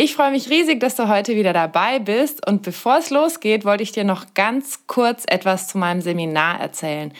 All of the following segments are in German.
Ich freue mich riesig, dass du heute wieder dabei bist. Und bevor es losgeht, wollte ich dir noch ganz kurz etwas zu meinem Seminar erzählen.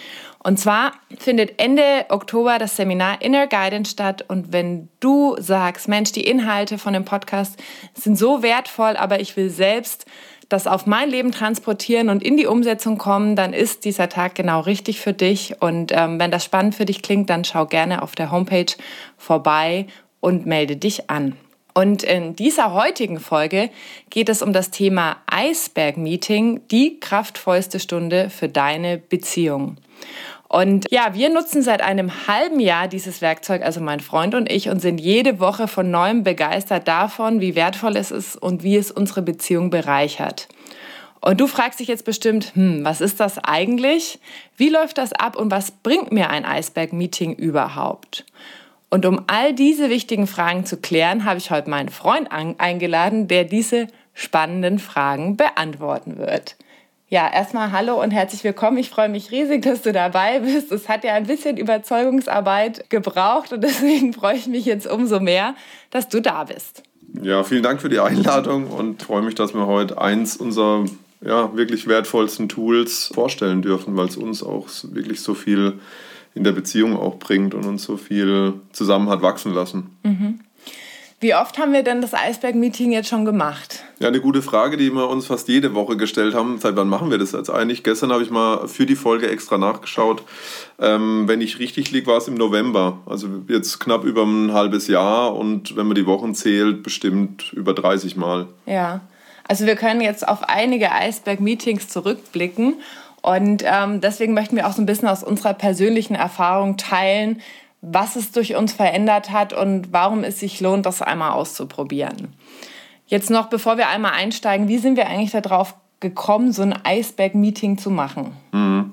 Und zwar findet Ende Oktober das Seminar Inner Guidance statt. Und wenn du sagst, Mensch, die Inhalte von dem Podcast sind so wertvoll, aber ich will selbst das auf mein Leben transportieren und in die Umsetzung kommen, dann ist dieser Tag genau richtig für dich. Und ähm, wenn das spannend für dich klingt, dann schau gerne auf der Homepage vorbei und melde dich an. Und in dieser heutigen Folge geht es um das Thema Eisberg-Meeting, die kraftvollste Stunde für deine Beziehung. Und ja, wir nutzen seit einem halben Jahr dieses Werkzeug, also mein Freund und ich, und sind jede Woche von neuem begeistert davon, wie wertvoll es ist und wie es unsere Beziehung bereichert. Und du fragst dich jetzt bestimmt, hm, was ist das eigentlich? Wie läuft das ab und was bringt mir ein Eisberg-Meeting überhaupt? Und um all diese wichtigen Fragen zu klären, habe ich heute meinen Freund eingeladen, der diese spannenden Fragen beantworten wird. Ja, erstmal hallo und herzlich willkommen. Ich freue mich riesig, dass du dabei bist. Es hat ja ein bisschen Überzeugungsarbeit gebraucht und deswegen freue ich mich jetzt umso mehr, dass du da bist. Ja, vielen Dank für die Einladung und freue mich, dass wir heute eins unserer ja, wirklich wertvollsten Tools vorstellen dürfen, weil es uns auch wirklich so viel in der Beziehung auch bringt und uns so viel zusammen hat wachsen lassen. Mhm. Wie oft haben wir denn das Eisberg-Meeting jetzt schon gemacht? Ja, eine gute Frage, die wir uns fast jede Woche gestellt haben. Seit wann machen wir das jetzt eigentlich? Gestern habe ich mal für die Folge extra nachgeschaut. Ähm, wenn ich richtig liege, war es im November. Also jetzt knapp über ein halbes Jahr und wenn man die Wochen zählt, bestimmt über 30 Mal. Ja, also wir können jetzt auf einige Eisberg-Meetings zurückblicken und ähm, deswegen möchten wir auch so ein bisschen aus unserer persönlichen Erfahrung teilen, was es durch uns verändert hat und warum es sich lohnt, das einmal auszuprobieren. Jetzt noch, bevor wir einmal einsteigen, wie sind wir eigentlich darauf gekommen, so ein Eisberg-Meeting zu machen? Mhm.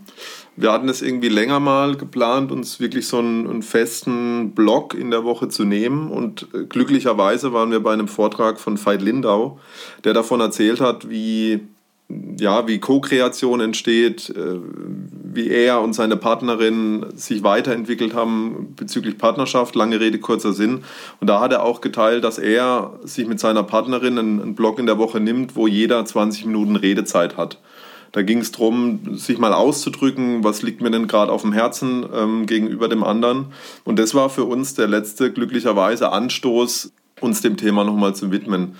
Wir hatten es irgendwie länger mal geplant, uns wirklich so einen, einen, festen Block in der Woche zu nehmen. Und äh, glücklicherweise waren wir bei einem Vortrag von Veit Lindau, der davon erzählt hat, wie ja, wie Co-Kreation entsteht, äh, wie er und seine Partnerin sich weiterentwickelt haben bezüglich Partnerschaft, lange Rede, kurzer Sinn. Und da hat er auch geteilt, dass er sich mit seiner Partnerin einen Block in der Woche nimmt, wo jeder 20 Minuten Redezeit hat. Da ging es darum, sich mal auszudrücken, was liegt mir denn gerade auf dem Herzen ähm, gegenüber dem anderen. Und das war für uns der letzte glücklicherweise Anstoß, uns dem Thema nochmal zu widmen.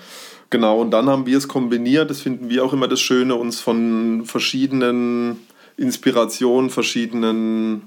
Genau, und dann haben wir es kombiniert, das finden wir auch immer das Schöne, uns von verschiedenen Inspirationen, verschiedenen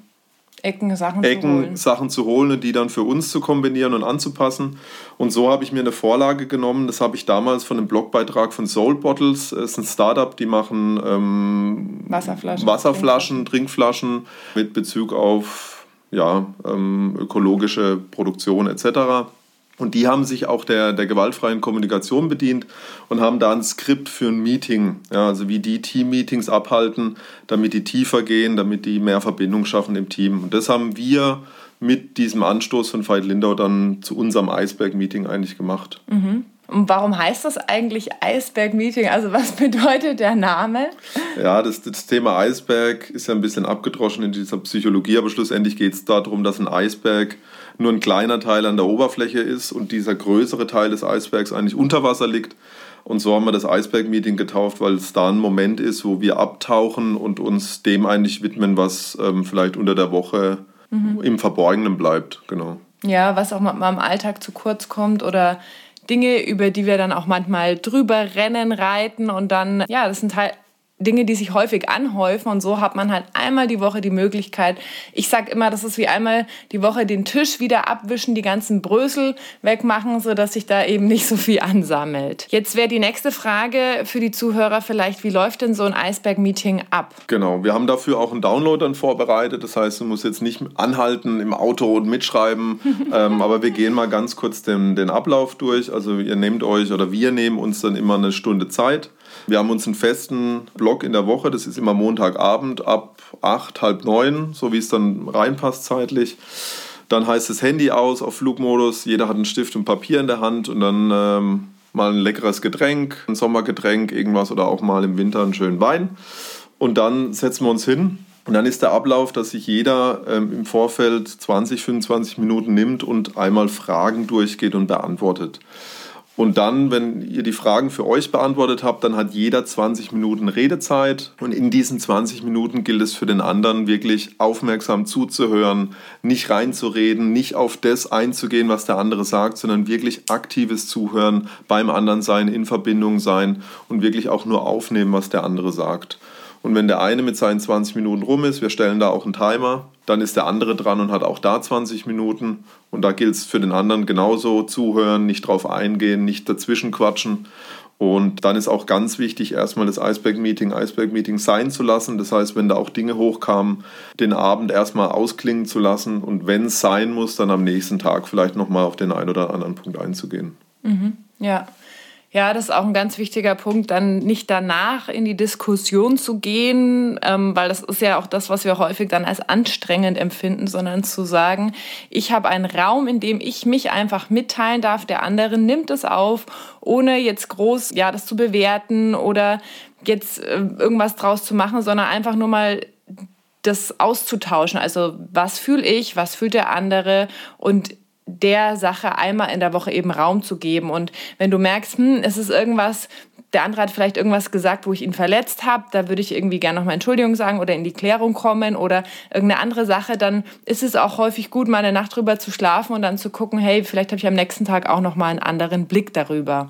Ecken, Sachen, Ecken, zu holen. Sachen zu holen und die dann für uns zu kombinieren und anzupassen. Und so habe ich mir eine Vorlage genommen. Das habe ich damals von einem Blogbeitrag von Soul Bottles. Das ist ein Startup, die machen ähm, Wasserflaschen, Wasserflaschen Trinkflaschen. mit Bezug auf ja, ähm, ökologische Produktion etc. Und die haben sich auch der, der gewaltfreien Kommunikation bedient und haben da ein Skript für ein Meeting, ja, also wie die Team-Meetings abhalten, damit die tiefer gehen, damit die mehr Verbindung schaffen im Team. Und das haben wir mit diesem Anstoß von Veit Lindau dann zu unserem Eisberg-Meeting eigentlich gemacht. Mhm. Und warum heißt das eigentlich Eisberg-Meeting? Also was bedeutet der Name? Ja, das, das Thema Eisberg ist ja ein bisschen abgedroschen in dieser Psychologie, aber schlussendlich geht es darum, dass ein Eisberg nur ein kleiner Teil an der Oberfläche ist und dieser größere Teil des Eisbergs eigentlich unter Wasser liegt. Und so haben wir das Eisberg-Meeting getauft, weil es da ein Moment ist, wo wir abtauchen und uns dem eigentlich widmen, was ähm, vielleicht unter der Woche mhm. im Verborgenen bleibt. Genau. Ja, was auch mal im Alltag zu kurz kommt oder Dinge, über die wir dann auch manchmal drüber rennen, reiten und dann, ja, das sind halt Dinge, die sich häufig anhäufen und so hat man halt einmal die Woche die Möglichkeit. Ich sag immer, das ist wie einmal die Woche den Tisch wieder abwischen, die ganzen Brösel wegmachen, so dass sich da eben nicht so viel ansammelt. Jetzt wäre die nächste Frage für die Zuhörer vielleicht, wie läuft denn so ein Eisberg-Meeting ab? Genau, wir haben dafür auch einen Download dann vorbereitet. Das heißt, du musst jetzt nicht anhalten im Auto und mitschreiben, ähm, aber wir gehen mal ganz kurz den, den Ablauf durch. Also ihr nehmt euch oder wir nehmen uns dann immer eine Stunde Zeit Wir haben uns einen festen Block in der Woche, das ist immer Montagabend ab 8, halb 9, so wie es dann reinpasst zeitlich. Dann heißt das Handy aus auf Flugmodus, jeder hat einen Stift und Papier in der Hand und dann ähm, mal ein leckeres Getränk, ein Sommergetränk, irgendwas oder auch mal im Winter einen schönen Wein. Und dann setzen wir uns hin und dann ist der Ablauf, dass sich jeder ähm, im Vorfeld 20, 25 Minuten nimmt und einmal Fragen durchgeht und beantwortet. Und dann, wenn ihr die Fragen für euch beantwortet habt, dann hat jeder 20 Minuten Redezeit. Und in diesen 20 Minuten gilt es für den anderen wirklich aufmerksam zuzuhören, nicht reinzureden, nicht auf das einzugehen, was der andere sagt, sondern wirklich aktives Zuhören, beim anderen sein, in Verbindung sein und wirklich auch nur aufnehmen, was der andere sagt. Und wenn der eine mit seinen 20 Minuten rum ist, wir stellen da auch einen Timer, dann ist der andere dran und hat auch da 20 Minuten. Und da gilt es für den anderen genauso zuhören, nicht drauf eingehen, nicht dazwischen quatschen. Und dann ist auch ganz wichtig, erstmal das Iceberg-Meeting Iceberg-Meeting sein zu lassen. Das heißt, wenn da auch Dinge hochkamen, den Abend erstmal ausklingen zu lassen und wenn es sein muss, dann am nächsten Tag vielleicht nochmal auf den einen oder anderen Punkt einzugehen. Mhm. Ja, ja, das ist auch ein ganz wichtiger Punkt, dann nicht danach in die Diskussion zu gehen, ähm, weil das ist ja auch das, was wir häufig dann als anstrengend empfinden, sondern zu sagen, ich habe einen Raum, in dem ich mich einfach mitteilen darf, der andere nimmt es auf, ohne jetzt groß, ja, das zu bewerten oder jetzt äh, irgendwas draus zu machen, sondern einfach nur mal das auszutauschen. Also was fühle ich, was fühlt der andere und der Sache einmal in der Woche eben Raum zu geben. Und wenn du merkst, hm, es ist irgendwas, der andere hat vielleicht irgendwas gesagt, wo ich ihn verletzt habe, da würde ich irgendwie gerne nochmal Entschuldigung sagen oder in die Klärung kommen oder irgendeine andere Sache, dann ist es auch häufig gut, mal eine Nacht drüber zu schlafen und dann zu gucken, hey, vielleicht habe ich am nächsten Tag auch nochmal einen anderen Blick darüber.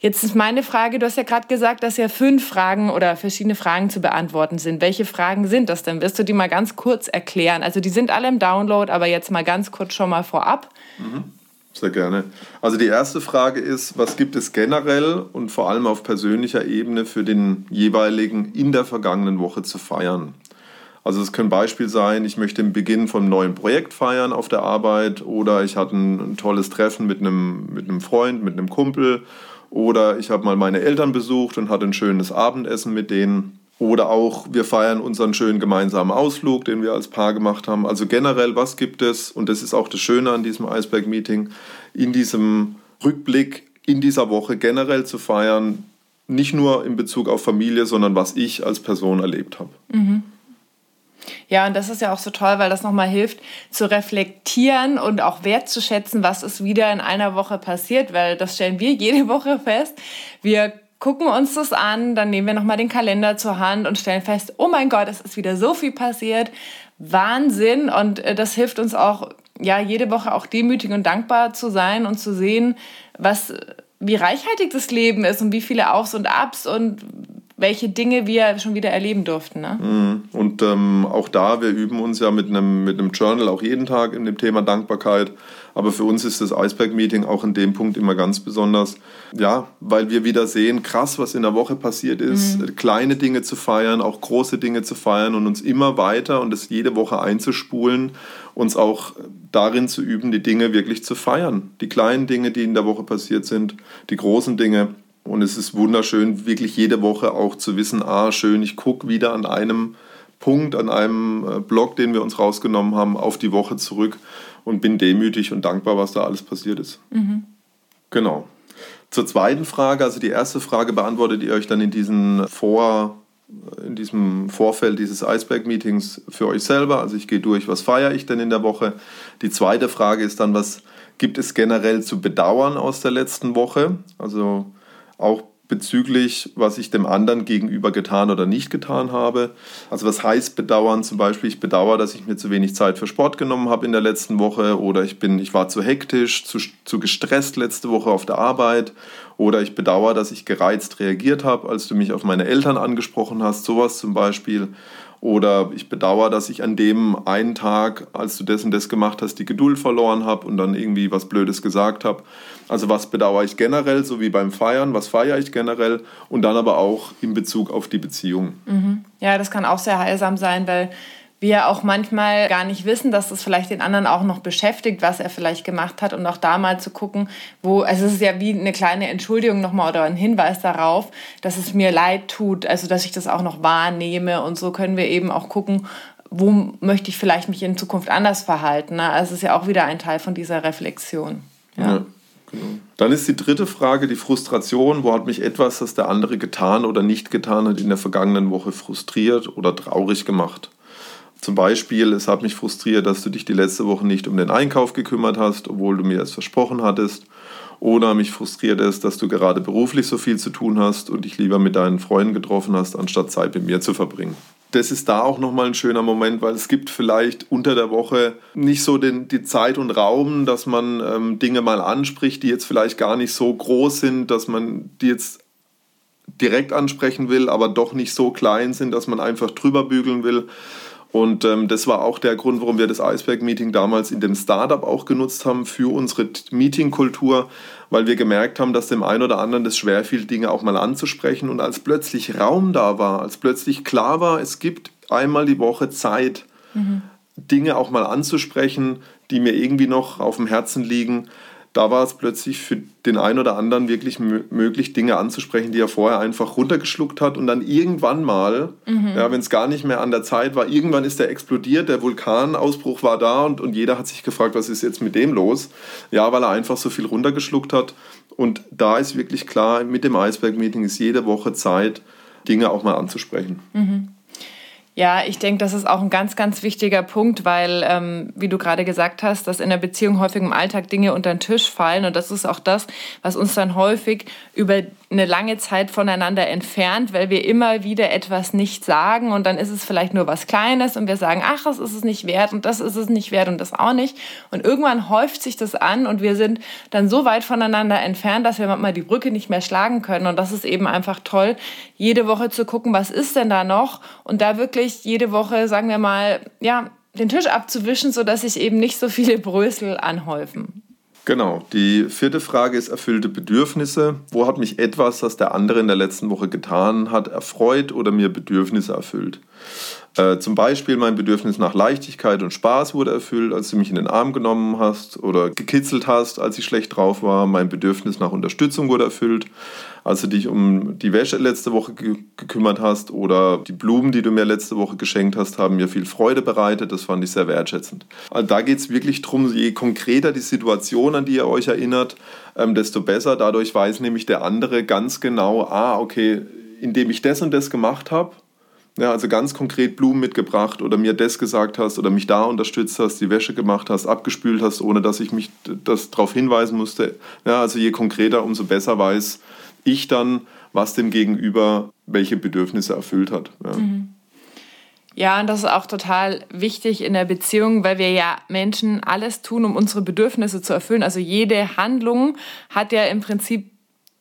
Jetzt ist meine Frage, du hast ja gerade gesagt, dass ja fünf Fragen oder verschiedene Fragen zu beantworten sind. Welche Fragen sind das denn? Wirst du die mal ganz kurz erklären? Also die sind alle im Download, aber jetzt mal ganz kurz schon mal vorab. Mhm. Sehr gerne. Also die erste Frage ist, was gibt es generell und vor allem auf persönlicher Ebene für den jeweiligen in der vergangenen Woche zu feiern? Also es können Beispiel sein, ich möchte den Beginn einem neuen Projekt feiern auf der Arbeit oder ich hatte ein, ein tolles Treffen mit einem, mit einem Freund, mit einem Kumpel oder ich habe mal meine Eltern besucht und hatte ein schönes Abendessen mit denen. Oder auch wir feiern unseren schönen gemeinsamen Ausflug, den wir als Paar gemacht haben. Also generell, was gibt es, und das ist auch das Schöne an diesem Iceberg-Meeting, in diesem Rückblick in dieser Woche generell zu feiern, nicht nur in Bezug auf Familie, sondern was ich als Person erlebt habe. Mhm. Ja, und das ist ja auch so toll, weil das nochmal hilft, zu reflektieren und auch wertzuschätzen, was ist wieder in einer Woche passiert, weil das stellen wir jede Woche fest. Wir gucken uns das an, dann nehmen wir nochmal den Kalender zur Hand und stellen fest, oh mein Gott, es ist wieder so viel passiert. Wahnsinn. Und äh, das hilft uns auch, ja, jede Woche auch demütig und dankbar zu sein und zu sehen, was, wie reichhaltig das Leben ist und wie viele Aufs und Abs und welche Dinge wir schon wieder erleben durften. Ne? Mhm. Und ähm, auch da, wir üben uns ja mit einem, mit einem Journal auch jeden Tag in dem Thema Dankbarkeit. Aber für uns ist das Iceberg-Meeting auch in dem Punkt immer ganz besonders. Ja, weil wir wieder sehen, krass, was in der Woche passiert ist. Mhm. Kleine Dinge zu feiern, auch große Dinge zu feiern und uns immer weiter und das jede Woche einzuspulen, uns auch darin zu üben, die Dinge wirklich zu feiern. Die kleinen Dinge, die in der Woche passiert sind, die großen Dinge. Und es ist wunderschön, wirklich jede Woche auch zu wissen, ah, schön, ich gucke wieder an einem Punkt, an einem äh, Blog, den wir uns rausgenommen haben, auf die Woche zurück und bin demütig und dankbar, was da alles passiert ist. Mhm. Genau. Zur zweiten Frage, also die erste Frage beantwortet ihr euch dann in, diesen Vor, in diesem Vorfeld dieses Iceberg-Meetings für euch selber. Also ich gehe durch, was feiere ich denn in der Woche. Die zweite Frage ist dann, was gibt es generell zu bedauern aus der letzten Woche? Also auch bezüglich, was ich dem anderen gegenüber getan oder nicht getan habe. Also was heißt bedauern? Zum Beispiel, ich bedauere, dass ich mir zu wenig Zeit für Sport genommen habe in der letzten Woche oder ich, bin, ich war zu hektisch, zu, zu gestresst letzte Woche auf der Arbeit oder ich bedauere, dass ich gereizt reagiert habe, als du mich auf meine Eltern angesprochen hast. Sowas zum Beispiel. Oder ich bedauere, dass ich an dem einen Tag, als du das und das gemacht hast, die Geduld verloren habe und dann irgendwie was Blödes gesagt habe. Also was bedauere ich generell, so wie beim Feiern, was feiere ich generell und dann aber auch in Bezug auf die Beziehung. Mhm. Ja, das kann auch sehr heilsam sein, weil wir auch manchmal gar nicht wissen, dass das vielleicht den anderen auch noch beschäftigt, was er vielleicht gemacht hat und auch da mal zu gucken, wo, also es ist ja wie eine kleine Entschuldigung nochmal oder ein Hinweis darauf, dass es mir leid tut, also dass ich das auch noch wahrnehme und so können wir eben auch gucken, wo möchte ich vielleicht mich in Zukunft anders verhalten. Ne? Also es ist ja auch wieder ein Teil von dieser Reflexion. Ja. ja. Genau. Dann ist die dritte Frage die Frustration. Wo hat mich etwas, das der andere getan oder nicht getan hat, in der vergangenen Woche frustriert oder traurig gemacht? Zum Beispiel, es hat mich frustriert, dass du dich die letzte Woche nicht um den Einkauf gekümmert hast, obwohl du mir es versprochen hattest. Oder mich frustriert es, dass du gerade beruflich so viel zu tun hast und dich lieber mit deinen Freunden getroffen hast, anstatt Zeit mit mir zu verbringen. Das ist da auch nochmal ein schöner Moment, weil es gibt vielleicht unter der Woche nicht so den, die Zeit und Raum, dass man ähm, Dinge mal anspricht, die jetzt vielleicht gar nicht so groß sind, dass man die jetzt direkt ansprechen will, aber doch nicht so klein sind, dass man einfach drüber bügeln will. Und ähm, das war auch der Grund, warum wir das Iceberg-Meeting damals in dem Startup auch genutzt haben für unsere Meeting-Kultur, weil wir gemerkt haben, dass dem einen oder anderen das schwerfiel, Dinge auch mal anzusprechen. Und als plötzlich Raum da war, als plötzlich klar war, es gibt einmal die Woche Zeit, mhm. Dinge auch mal anzusprechen, die mir irgendwie noch auf dem Herzen liegen, da war es plötzlich für den einen oder anderen wirklich möglich, Dinge anzusprechen, die er vorher einfach runtergeschluckt hat und dann irgendwann mal, mhm. ja, wenn es gar nicht mehr an der Zeit war, irgendwann ist er explodiert, der Vulkanausbruch war da und, und jeder hat sich gefragt, was ist jetzt mit dem los? Ja, weil er einfach so viel runtergeschluckt hat. Und da ist wirklich klar, mit dem Eisberg-Meeting ist jede Woche Zeit, Dinge auch mal anzusprechen. Mhm. Ja, ich denke, das ist auch ein ganz, ganz wichtiger Punkt, weil, ähm, wie du gerade gesagt hast, dass in der Beziehung häufig im Alltag Dinge unter den Tisch fallen. Und das ist auch das, was uns dann häufig über eine lange Zeit voneinander entfernt, weil wir immer wieder etwas nicht sagen und dann ist es vielleicht nur was Kleines und wir sagen, ach, das ist es nicht wert und das ist es nicht wert und das auch nicht. Und irgendwann häuft sich das an und wir sind dann so weit voneinander entfernt, dass wir manchmal die Brücke nicht mehr schlagen können. Und das ist eben einfach toll, jede Woche zu gucken, was ist denn da noch und da wirklich jede Woche, sagen wir mal, ja, den Tisch abzuwischen, sodass sich eben nicht so viele Brösel anhäufen. Genau. Die vierte Frage ist erfüllte Bedürfnisse. Wo hat mich etwas, das der andere in der letzten Woche getan hat, erfreut oder mir Bedürfnisse erfüllt? Äh, zum Beispiel mein Bedürfnis nach Leichtigkeit und Spaß wurde erfüllt, als du mich in den Arm genommen hast oder gekitzelt hast, als ich schlecht drauf war. Mein Bedürfnis nach Unterstützung wurde erfüllt, als du dich um die Wäsche letzte Woche ge gekümmert hast oder die Blumen, die du mir letzte Woche geschenkt hast, haben mir viel Freude bereitet. Das fand ich sehr wertschätzend. Also da geht es wirklich darum, je konkreter die Situation, an die ihr euch erinnert, ähm, desto besser. Dadurch weiß nämlich der andere ganz genau, ah, okay, indem ich das und das gemacht habe, ja, also ganz konkret Blumen mitgebracht oder mir das gesagt hast oder mich da unterstützt hast, die Wäsche gemacht hast, abgespült hast, ohne dass ich mich das darauf hinweisen musste. Ja, also je konkreter, umso besser weiß ich dann, was dem Gegenüber welche Bedürfnisse erfüllt hat. Ja. Mhm. Ja, und das ist auch total wichtig in der Beziehung, weil wir ja Menschen alles tun, um unsere Bedürfnisse zu erfüllen. Also jede Handlung hat ja im Prinzip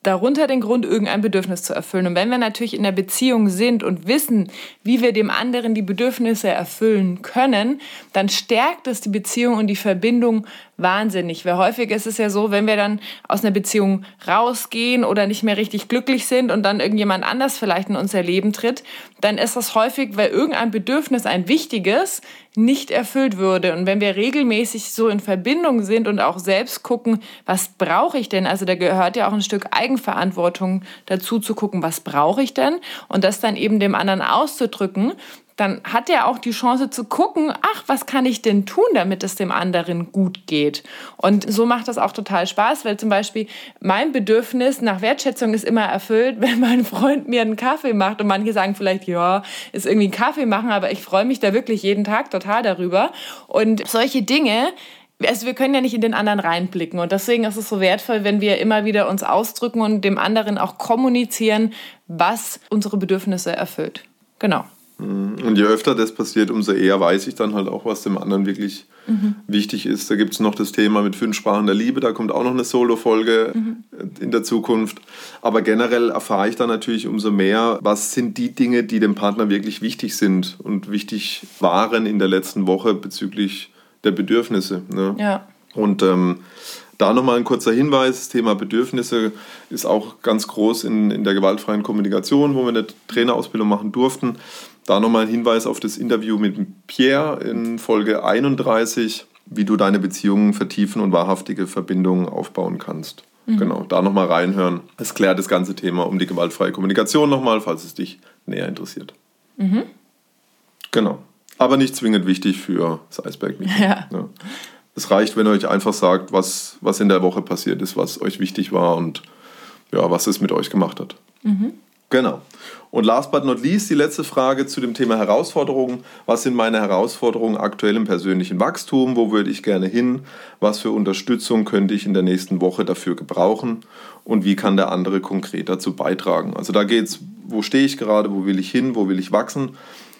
darunter den Grund, irgendein Bedürfnis zu erfüllen. Und wenn wir natürlich in der Beziehung sind und wissen, wie wir dem anderen die Bedürfnisse erfüllen können, dann stärkt es die Beziehung und die Verbindung wahnsinnig. Weil häufig ist es ja so, wenn wir dann aus einer Beziehung rausgehen oder nicht mehr richtig glücklich sind und dann irgendjemand anders vielleicht in unser Leben tritt, dann ist das häufig, weil irgendein Bedürfnis, ein wichtiges, nicht erfüllt würde. Und wenn wir regelmäßig so in Verbindung sind und auch selbst gucken, was brauche ich denn? Also da gehört ja auch ein Stück Eigenverantwortung dazu zu gucken, was brauche ich denn? Und das dann eben dem anderen auszudrücken, dann hat er auch die Chance zu gucken, ach, was kann ich denn tun, damit es dem anderen gut geht. Und so macht das auch total Spaß, weil zum Beispiel mein Bedürfnis nach Wertschätzung ist immer erfüllt, wenn mein Freund mir einen Kaffee macht. Und manche sagen vielleicht, ja, ist irgendwie ein Kaffee machen, aber ich freue mich da wirklich jeden Tag total darüber. Und solche Dinge, also wir können ja nicht in den anderen reinblicken und deswegen ist es so wertvoll, wenn wir immer wieder uns ausdrücken und dem anderen auch kommunizieren, was unsere Bedürfnisse erfüllt. Genau. Und je öfter das passiert, umso eher weiß ich dann halt auch, was dem anderen wirklich mhm. wichtig ist. Da gibt es noch das Thema mit fünf Sprachen der Liebe, da kommt auch noch eine Solo-Folge mhm. in der Zukunft. Aber generell erfahre ich dann natürlich umso mehr, was sind die Dinge, die dem Partner wirklich wichtig sind und wichtig waren in der letzten Woche bezüglich der Bedürfnisse. Ne? Ja. Und ähm, da nochmal ein kurzer Hinweis, das Thema Bedürfnisse ist auch ganz groß in, in der gewaltfreien Kommunikation, wo wir eine Trainerausbildung machen durften. Da nochmal ein Hinweis auf das Interview mit Pierre in Folge 31, wie du deine Beziehungen vertiefen und wahrhaftige Verbindungen aufbauen kannst. Mhm. Genau, da nochmal reinhören. Es klärt das ganze Thema um die gewaltfreie Kommunikation nochmal, falls es dich näher interessiert. Mhm. Genau. Aber nicht zwingend wichtig für das Eisberg-Meeting. Ja. ja. Es reicht, wenn ihr euch einfach sagt, was, was in der Woche passiert ist, was euch wichtig war und ja, was es mit euch gemacht hat. Mhm. Genau. Und last but not least die letzte Frage zu dem Thema Herausforderungen. Was sind meine Herausforderungen aktuell im persönlichen Wachstum? Wo würde ich gerne hin? Was für Unterstützung könnte ich in der nächsten Woche dafür gebrauchen? Und wie kann der andere konkret dazu beitragen? Also da geht es, wo stehe ich gerade, wo will ich hin, wo will ich wachsen?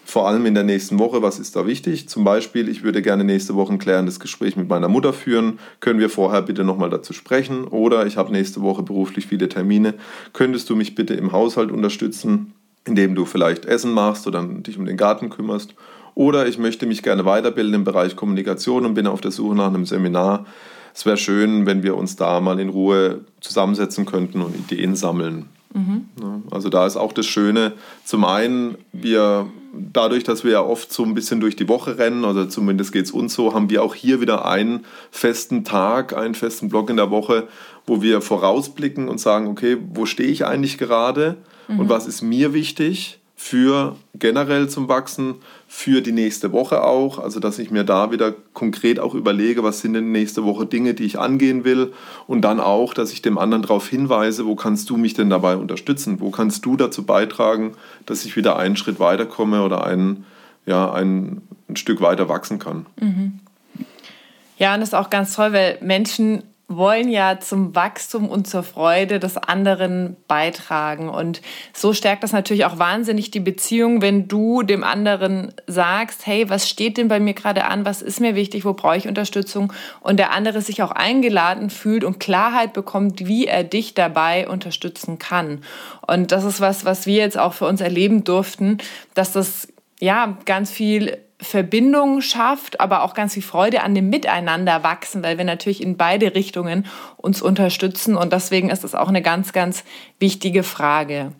Vor allem in der nächsten Woche, was ist da wichtig? Zum Beispiel, ich würde gerne nächste Woche ein klärendes Gespräch mit meiner Mutter führen. Können wir vorher bitte nochmal dazu sprechen? Oder ich habe nächste Woche beruflich viele Termine. Könntest du mich bitte im Haushalt unterstützen, indem du vielleicht Essen machst oder dich um den Garten kümmerst? Oder ich möchte mich gerne weiterbilden im Bereich Kommunikation und bin auf der Suche nach einem Seminar. Es wäre schön, wenn wir uns da mal in Ruhe zusammensetzen könnten und Ideen sammeln. Mhm. Also da ist auch das Schöne, zum einen, wir dadurch, dass wir ja oft so ein bisschen durch die Woche rennen, oder zumindest geht es uns so, haben wir auch hier wieder einen festen Tag, einen festen Block in der Woche, wo wir vorausblicken und sagen, okay, wo stehe ich eigentlich gerade mhm. und was ist mir wichtig für generell zum Wachsen, für die nächste Woche auch. Also, dass ich mir da wieder konkret auch überlege, was sind denn nächste Woche Dinge, die ich angehen will. Und dann auch, dass ich dem anderen darauf hinweise, wo kannst du mich denn dabei unterstützen? Wo kannst du dazu beitragen, dass ich wieder einen Schritt weiterkomme oder ein, ja, ein, ein Stück weiter wachsen kann? Mhm. Ja, und das ist auch ganz toll, weil Menschen wollen ja zum Wachstum und zur Freude des anderen beitragen. Und so stärkt das natürlich auch wahnsinnig die Beziehung, wenn du dem anderen sagst, hey, was steht denn bei mir gerade an, was ist mir wichtig, wo brauche ich Unterstützung und der andere sich auch eingeladen fühlt und Klarheit bekommt, wie er dich dabei unterstützen kann. Und das ist was, was wir jetzt auch für uns erleben durften, dass das ja ganz viel Verbindung schafft, aber auch ganz viel Freude an dem Miteinander wachsen, weil wir natürlich in beide Richtungen uns unterstützen und deswegen ist das auch eine ganz, ganz wichtige Frage.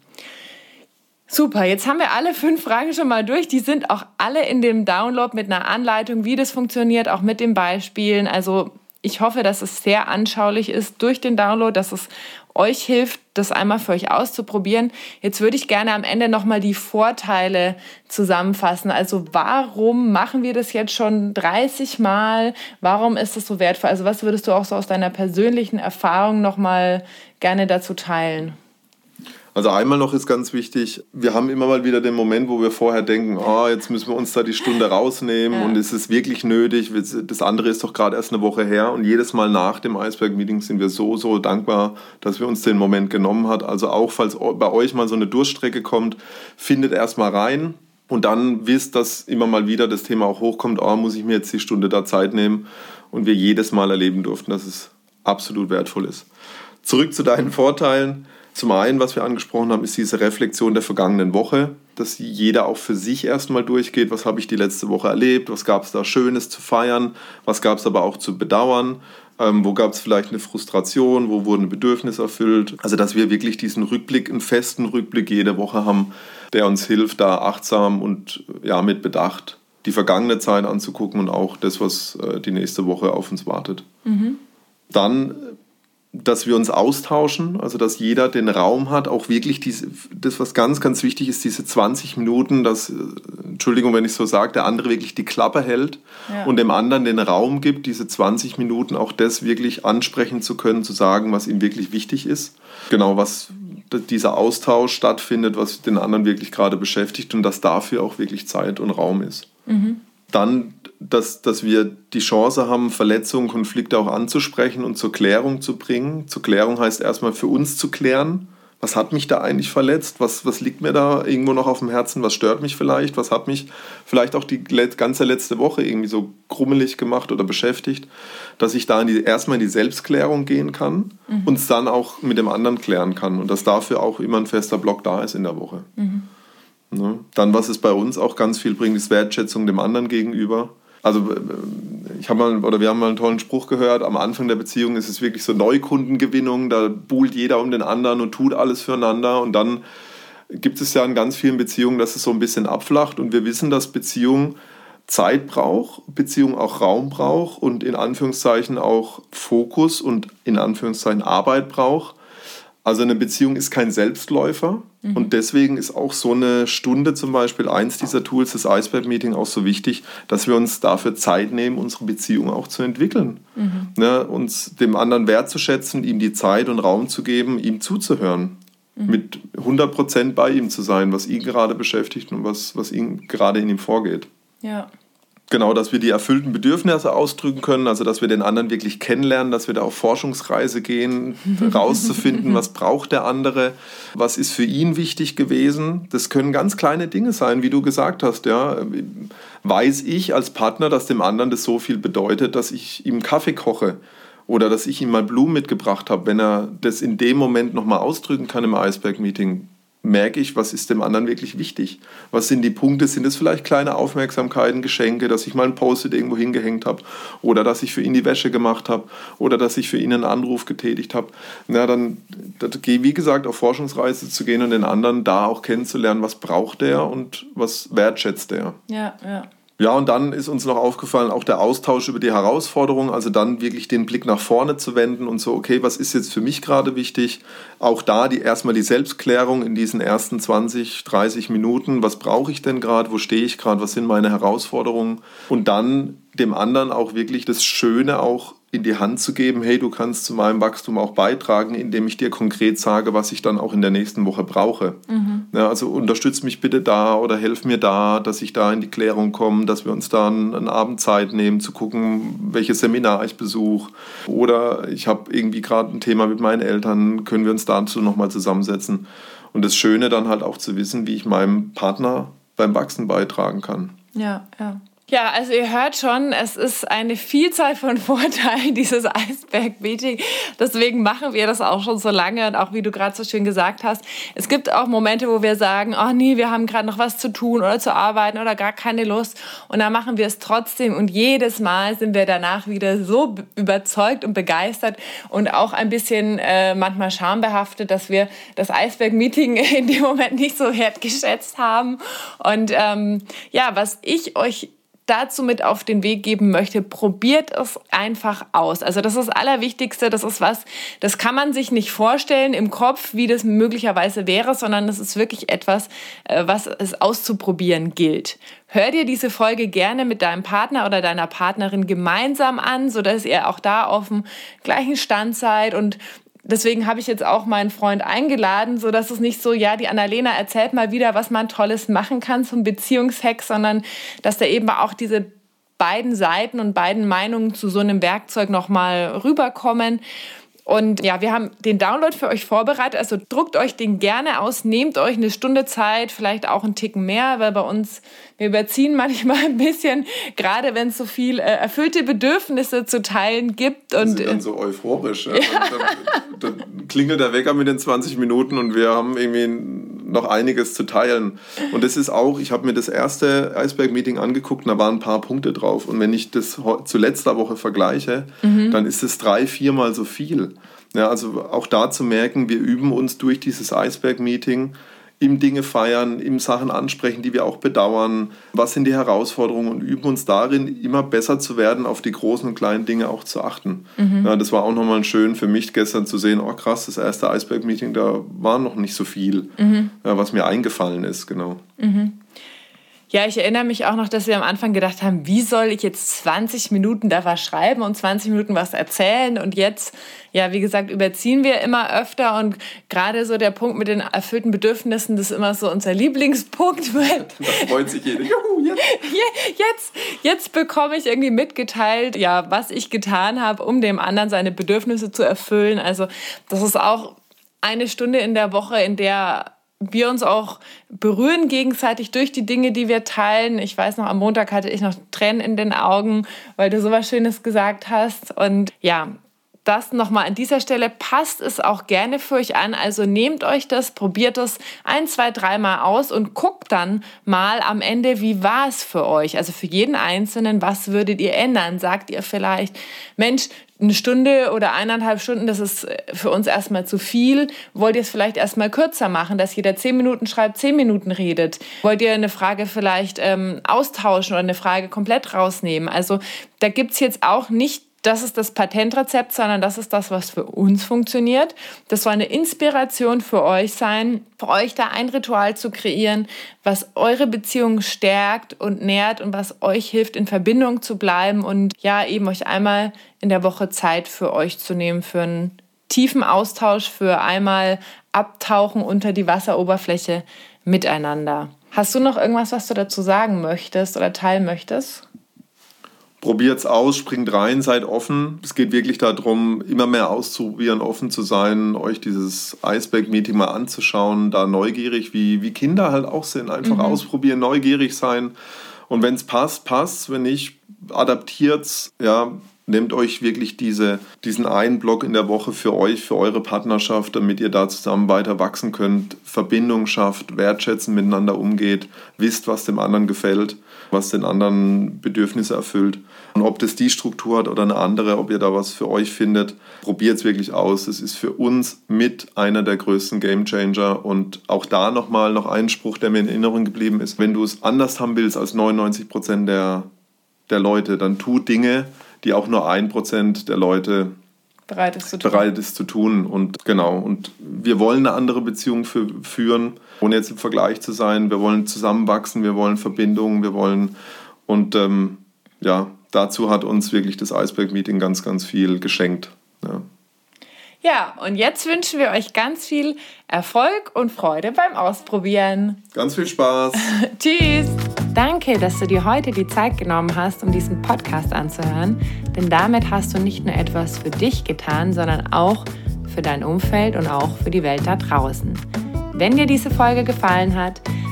Super, jetzt haben wir alle fünf Fragen schon mal durch. Die sind auch alle in dem Download mit einer Anleitung, wie das funktioniert, auch mit den Beispielen. Also ich hoffe, dass es sehr anschaulich ist durch den Download, dass es euch hilft, das einmal für euch auszuprobieren. Jetzt würde ich gerne am Ende nochmal die Vorteile zusammenfassen. Also warum machen wir das jetzt schon 30 Mal? Warum ist das so wertvoll? Also was würdest du auch so aus deiner persönlichen Erfahrung nochmal gerne dazu teilen? Also einmal noch ist ganz wichtig, wir haben immer mal wieder den Moment, wo wir vorher denken, oh, jetzt müssen wir uns da die Stunde rausnehmen ja. und ist es wirklich nötig? Das andere ist doch gerade erst eine Woche her und jedes Mal nach dem Eisberg-Meeting sind wir so, so dankbar, dass wir uns den Moment genommen hat. Also auch falls bei euch mal so eine Durststrecke kommt, findet erst mal rein und dann wisst, dass immer mal wieder das Thema auch hochkommt, oh, muss ich mir jetzt die Stunde da Zeit nehmen und wir jedes Mal erleben durften, dass es absolut wertvoll ist. Zurück zu deinen Vorteilen. Zum einen, was wir angesprochen haben, ist diese Reflexion der vergangenen Woche, dass jeder auch für sich erstmal durchgeht, was habe ich die letzte Woche erlebt, was gab es da Schönes zu feiern, was gab es aber auch zu bedauern, ähm, wo gab es vielleicht eine Frustration, wo wurden Bedürfnisse erfüllt. Also dass wir wirklich diesen Rückblick, einen festen Rückblick jede Woche haben, der uns hilft, da achtsam und ja, mit Bedacht die vergangene Zeit anzugucken und auch das, was äh, die nächste Woche auf uns wartet. Mhm. Dann dass wir uns austauschen, also dass jeder den Raum hat, auch wirklich diese, das, was ganz, ganz wichtig ist, diese 20 Minuten, dass, äh, Entschuldigung, wenn ich so sage, der andere wirklich die Klappe hält ja. und dem anderen den Raum gibt, diese 20 Minuten auch das wirklich ansprechen zu können, zu sagen, was ihm wirklich wichtig ist. Genau, was dieser Austausch stattfindet, was den anderen wirklich gerade beschäftigt und dass dafür auch wirklich Zeit und Raum ist. Mhm. Dann dass, dass wir die Chance haben, Verletzungen, Konflikte auch anzusprechen und zur Klärung zu bringen. Zur Klärung heißt erstmal für uns zu klären, was hat mich da eigentlich verletzt, was, was liegt mir da irgendwo noch auf dem Herzen, was stört mich vielleicht, was hat mich vielleicht auch die ganze letzte Woche irgendwie so krummelig gemacht oder beschäftigt, dass ich da in die, erstmal in die Selbstklärung gehen kann mhm. und es dann auch mit dem anderen klären kann und dass dafür auch immer ein fester Block da ist in der Woche. Mhm. Ne? Dann, was es bei uns auch ganz viel bringt, ist Wertschätzung dem anderen gegenüber also äh, ich habe mal oder wir haben mal einen tollen Spruch gehört, am Anfang der Beziehung ist es wirklich so Neukundengewinnung, da buhlt jeder um den anderen und tut alles füreinander und dann gibt es ja in ganz vielen Beziehungen, dass es so ein bisschen abflacht und wir wissen, dass Beziehung Zeit braucht, Beziehung auch Raum braucht und in Anführungszeichen auch Fokus und in Anführungszeichen Arbeit braucht. Also eine Beziehung ist kein Selbstläufer mhm. und deswegen ist auch so eine Stunde zum Beispiel eins dieser Tools, das Iceberg-Meeting, auch so wichtig, dass wir uns dafür Zeit nehmen, unsere Beziehung auch zu entwickeln. Mhm. Ne, uns dem anderen wertzuschätzen, ihm die Zeit und Raum zu geben, ihm zuzuhören. Mhm. Mit 100% bei ihm zu sein, was ihn gerade beschäftigt und was, was ihn gerade in ihm vorgeht. Ja. Genau, dass wir die erfüllten Bedürfnisse ausdrücken können, also dass wir den anderen wirklich kennenlernen, dass wir da auf Forschungsreise gehen, rauszufinden, was braucht der andere, was ist für ihn wichtig gewesen. Das können ganz kleine Dinge sein, wie du gesagt hast, ja. Weiß ich als Partner, dass dem anderen das so viel bedeutet, dass ich ihm Kaffee koche oder dass ich ihm mal Blumen mitgebracht habe, wenn er das in dem Moment nochmal ausdrücken kann im Iceberg-Meeting merke ich, was ist dem anderen wirklich wichtig. Was sind die Punkte? Sind es vielleicht kleine Aufmerksamkeiten, Geschenke, dass ich mal ein Post-it irgendwo hingehängt habe oder dass ich für ihn die Wäsche gemacht habe oder dass ich für ihn einen Anruf getätigt habe. Na, dann, wie gesagt, auf Forschungsreise zu gehen und den anderen da auch kennenzulernen, was braucht er und was wertschätzt er. Ja, ja. Ja, und dann ist uns noch aufgefallen, auch der Austausch über die Herausforderungen, also dann wirklich den Blick nach vorne zu wenden und so, okay, was ist jetzt für mich gerade wichtig? Auch da die erstmal die Selbstklärung in diesen ersten 20, 30 Minuten, was brauche ich denn gerade, wo stehe ich gerade, was sind meine Herausforderungen? Und dann dem anderen auch wirklich das Schöne auch in die Hand zu geben, hey, du kannst zu meinem Wachstum auch beitragen, indem ich dir konkret sage, was ich dann auch in der nächsten Woche brauche. Mhm. Ja, also unterstütz mich bitte da oder helf mir da, dass ich da in die Klärung komme, dass wir uns da einen, einen Abend Zeit nehmen, zu gucken, welches Seminar ich besuche. Oder ich habe irgendwie gerade ein Thema mit meinen Eltern, können wir uns dazu nochmal zusammensetzen. Und das Schöne dann halt auch zu wissen, wie ich meinem Partner beim Wachsen beitragen kann. Ja, ja. Ja, also ihr hört schon, es ist eine Vielzahl von Vorteilen, dieses Eisberg-Meeting. Deswegen machen wir das auch schon so lange und auch wie du gerade so schön gesagt hast, es gibt auch Momente, wo wir sagen, oh nee, wir haben gerade noch was zu tun oder zu arbeiten oder gar keine Lust und dann machen wir es trotzdem und jedes Mal sind wir danach wieder so überzeugt und begeistert und auch ein bisschen äh, manchmal schambehaftet, dass wir das Eisberg-Meeting in dem Moment nicht so wertgeschätzt haben. Und ähm, ja, was ich euch dazu mit auf den Weg geben möchte, probiert es einfach aus. Also das ist das Allerwichtigste, das ist was, das kann man sich nicht vorstellen im Kopf, wie das möglicherweise wäre, sondern das ist wirklich etwas, äh, was es auszuprobieren gilt. Hör dir diese Folge gerne mit deinem Partner oder deiner Partnerin gemeinsam an, sodass ihr auch da auf dem gleichen Stand seid und deswegen habe ich jetzt auch meinen Freund eingeladen, so dass es nicht so, ja, die Annalena erzählt mal wieder, was man Tolles machen kann zum Beziehungshack, sondern dass da eben auch diese beiden Seiten und beiden Meinungen zu so einem Werkzeug nochmal rüberkommen. Und ja, wir haben den Download für euch vorbereitet. Also druckt euch den gerne aus, nehmt euch eine Stunde Zeit, vielleicht auch einen Ticken mehr, weil bei uns, wir überziehen manchmal ein bisschen, gerade wenn es so viel äh, erfüllte Bedürfnisse zu teilen gibt. Und sind dann so euphorisch. Ja. Ja. Dann, dann klingelt der Wecker mit den 20 Minuten und wir haben irgendwie noch einiges zu teilen. Und das ist auch, ich habe mir das erste Eisberg-Meeting angeguckt und da waren ein paar Punkte drauf. Und wenn ich das zu letzter Woche vergleiche, mhm. dann ist es drei, viermal so viel. Ja, also auch da zu merken, wir üben uns durch dieses Eisberg-Meeting im Dinge feiern, im Sachen ansprechen, die wir auch bedauern. Was sind die Herausforderungen und üben uns darin, immer besser zu werden, auf die großen und kleinen Dinge auch zu achten. Mhm. Ja, das war auch nochmal schön für mich gestern zu sehen, oh krass, das erste Eisberg-Meeting, da war noch nicht so viel, mhm. ja, was mir eingefallen ist, genau. Mhm. Ja, ich erinnere mich auch noch, dass wir am Anfang gedacht haben, wie soll ich jetzt 20 Minuten da was schreiben und 20 Minuten was erzählen? Und jetzt, ja, wie gesagt, überziehen wir immer öfter und gerade so der Punkt mit den erfüllten Bedürfnissen, das ist immer so unser Lieblingspunkt. da freut sich jeder. Juhu, jetzt. jetzt, jetzt bekomme ich irgendwie mitgeteilt, ja, was ich getan habe, um dem anderen seine Bedürfnisse zu erfüllen. Also das ist auch eine Stunde in der Woche, in der wir uns auch berühren gegenseitig durch die Dinge, die wir teilen. Ich weiß noch, am Montag hatte ich noch Tränen in den Augen, weil du sowas Schönes gesagt hast. Und ja, das nochmal an dieser Stelle, passt es auch gerne für euch an. Also nehmt euch das, probiert es ein, zwei, dreimal aus und guckt dann mal am Ende, wie war es für euch? Also für jeden Einzelnen, was würdet ihr ändern? Sagt ihr vielleicht, Mensch, eine Stunde oder eineinhalb Stunden, das ist für uns erstmal zu viel. Wollt ihr es vielleicht erstmal kürzer machen, dass jeder zehn Minuten schreibt, zehn Minuten redet? Wollt ihr eine Frage vielleicht ähm, austauschen oder eine Frage komplett rausnehmen? Also da gibt's jetzt auch nicht das ist das Patentrezept, sondern das ist das, was für uns funktioniert. Das soll eine Inspiration für euch sein, für euch da ein Ritual zu kreieren, was eure Beziehung stärkt und nährt und was euch hilft, in Verbindung zu bleiben und ja, eben euch einmal in der Woche Zeit für euch zu nehmen, für einen tiefen Austausch, für einmal Abtauchen unter die Wasseroberfläche miteinander. Hast du noch irgendwas, was du dazu sagen möchtest oder teilen möchtest? Probiert's aus, springt rein, seid offen. Es geht wirklich darum, immer mehr auszuprobieren, offen zu sein, euch dieses Iceberg-Meeting mal anzuschauen, da neugierig, wie, wie Kinder halt auch sind. Einfach mhm. ausprobieren, neugierig sein. Und wenn es passt, passt. Wenn nicht, adaptiert's. Ja, nehmt euch wirklich diese, diesen einen Block in der Woche für euch, für eure Partnerschaft, damit ihr da zusammen weiter wachsen könnt, Verbindung schafft, wertschätzen miteinander umgeht, wisst, was dem anderen gefällt was den anderen Bedürfnisse erfüllt. Und ob das die Struktur hat oder eine andere, ob ihr da was für euch findet, probiert es wirklich aus. Es ist für uns mit einer der größten Game Changer. Und auch da nochmal noch ein Spruch, der mir in Erinnerung geblieben ist. Wenn du es anders haben willst als 99 Prozent der, der Leute, dann tu Dinge, die auch nur ein Prozent der Leute bereit ist zu tun. Bereit ist zu tun. Und genau, und wir wollen eine andere Beziehung für, führen, ohne jetzt im Vergleich zu sein. Wir wollen zusammenwachsen, wir wollen Verbindungen, wir wollen und ähm, ja, dazu hat uns wirklich das Iceberg-Meeting ganz, ganz viel geschenkt. Ja. Ja, und jetzt wünschen wir euch ganz viel Erfolg und Freude beim Ausprobieren. Ganz viel Spaß. Tschüss. Danke, dass du dir heute die Zeit genommen hast, um diesen Podcast anzuhören, denn damit hast du nicht nur etwas für dich getan, sondern auch für dein Umfeld und auch für die Welt da draußen. Wenn dir diese Folge gefallen hat,